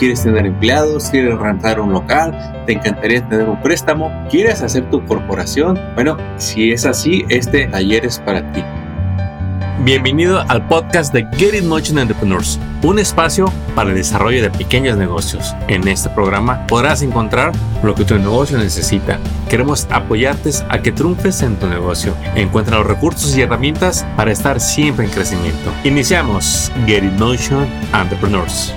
¿Quieres tener empleados? ¿Quieres rentar un local? ¿Te encantaría tener un préstamo? ¿Quieres hacer tu corporación? Bueno, si es así, este taller es para ti. Bienvenido al podcast de Get In Motion Entrepreneurs, un espacio para el desarrollo de pequeños negocios. En este programa podrás encontrar lo que tu negocio necesita. Queremos apoyarte a que triunfes en tu negocio. Encuentra los recursos y herramientas para estar siempre en crecimiento. Iniciamos Get In Motion Entrepreneurs.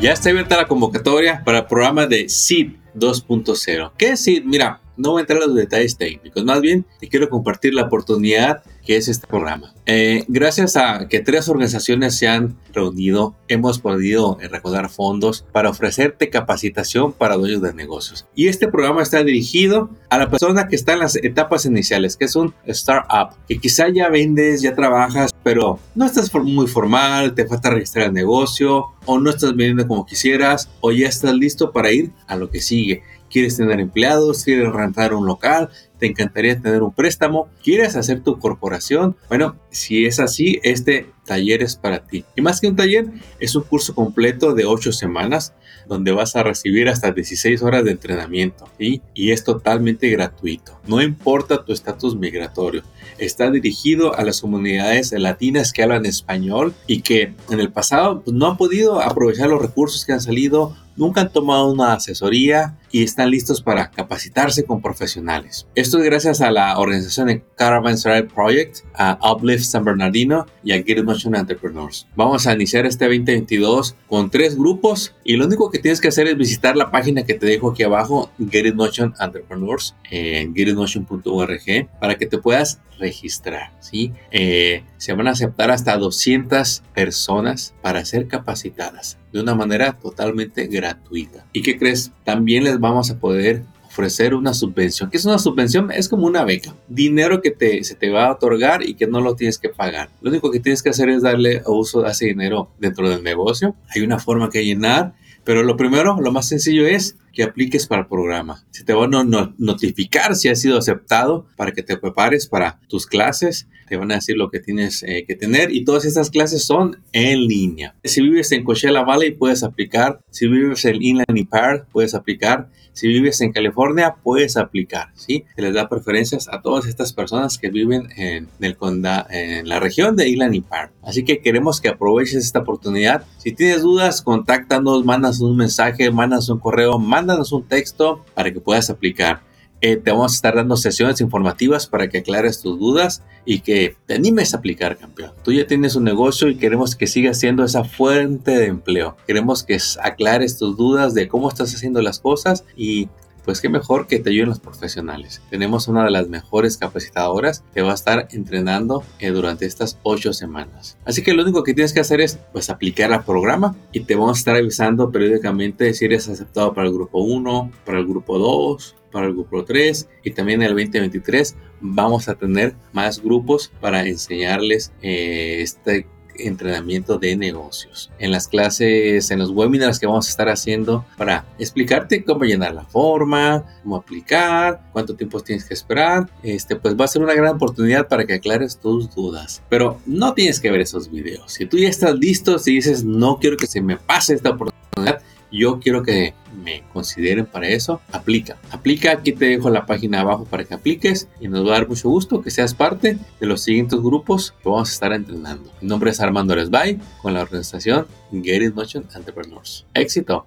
Ya está abierta la convocatoria para el programa de SEED 2.0. ¿Qué es SEED? Mira, no voy a entrar en los detalles técnicos, más bien te quiero compartir la oportunidad que es este programa. Eh, gracias a que tres organizaciones se han reunido, hemos podido recaudar fondos para ofrecerte capacitación para dueños de negocios. Y este programa está dirigido a la persona que está en las etapas iniciales, que es un startup, que quizá ya vendes, ya trabajas, pero no estás muy formal, te falta registrar el negocio, o no estás vendiendo como quisieras, o ya estás listo para ir a lo que sigue quieres tener empleados, quieres rentar un local, te encantaría tener un préstamo, quieres hacer tu corporación. Bueno, si es así, este taller es para ti. Y más que un taller, es un curso completo de 8 semanas donde vas a recibir hasta 16 horas de entrenamiento y es totalmente gratuito. No importa tu estatus migratorio. Está dirigido a las comunidades latinas que hablan español y que en el pasado pues, no han podido aprovechar los recursos que han salido nunca han tomado una asesoría y están listos para capacitarse con profesionales. Esto es gracias a la organización Caravanserai Project, a Uplift San Bernardino y a Get Motion Entrepreneurs. Vamos a iniciar este 2022 con tres grupos y lo único que tienes que hacer es visitar la página que te dejo aquí abajo, Get Motion Entrepreneurs, en getitmotion.org, para que te puedas registrar. ¿sí? Eh, se van a aceptar hasta 200 personas para ser capacitadas de una manera totalmente gratuita. ¿Y qué crees? También les vamos a poder ofrecer una subvención. ¿Qué es una subvención? Es como una beca. Dinero que te, se te va a otorgar y que no lo tienes que pagar. Lo único que tienes que hacer es darle uso a ese dinero dentro del negocio. Hay una forma que llenar, pero lo primero, lo más sencillo es que apliques para el programa. Se te va a notificar si has sido aceptado para que te prepares para tus clases. Te van a decir lo que tienes eh, que tener y todas estas clases son en línea. Si vives en Coachella Valley puedes aplicar. Si vives en Inland Park puedes aplicar. Si vives en California puedes aplicar. ¿sí? Se les da preferencias a todas estas personas que viven en, el condado, en la región de Inland Park. Así que queremos que aproveches esta oportunidad. Si tienes dudas, contáctanos, mandas un mensaje, mandas un correo, mándanos un texto para que puedas aplicar. Eh, te vamos a estar dando sesiones informativas para que aclares tus dudas y que te animes a aplicar, campeón. Tú ya tienes un negocio y queremos que sigas siendo esa fuente de empleo. Queremos que aclares tus dudas de cómo estás haciendo las cosas y pues qué mejor que te ayuden los profesionales. Tenemos una de las mejores capacitadoras que va a estar entrenando eh, durante estas ocho semanas. Así que lo único que tienes que hacer es pues aplicar al programa y te vamos a estar avisando periódicamente si eres aceptado para el grupo 1, para el grupo 2, para el grupo 3 y también en el 2023 vamos a tener más grupos para enseñarles eh, este entrenamiento de negocios. En las clases, en los webinars que vamos a estar haciendo para explicarte cómo llenar la forma, cómo aplicar, cuánto tiempo tienes que esperar, este, pues va a ser una gran oportunidad para que aclares tus dudas. Pero no tienes que ver esos videos. Si tú ya estás listo, si dices no quiero que se me pase esta oportunidad, yo quiero que me consideren para eso, aplica. Aplica, aquí te dejo la página abajo para que apliques y nos va a dar mucho gusto que seas parte de los siguientes grupos que vamos a estar entrenando. Mi nombre es Armando Resbay con la organización Get It Motion Entrepreneurs. Éxito.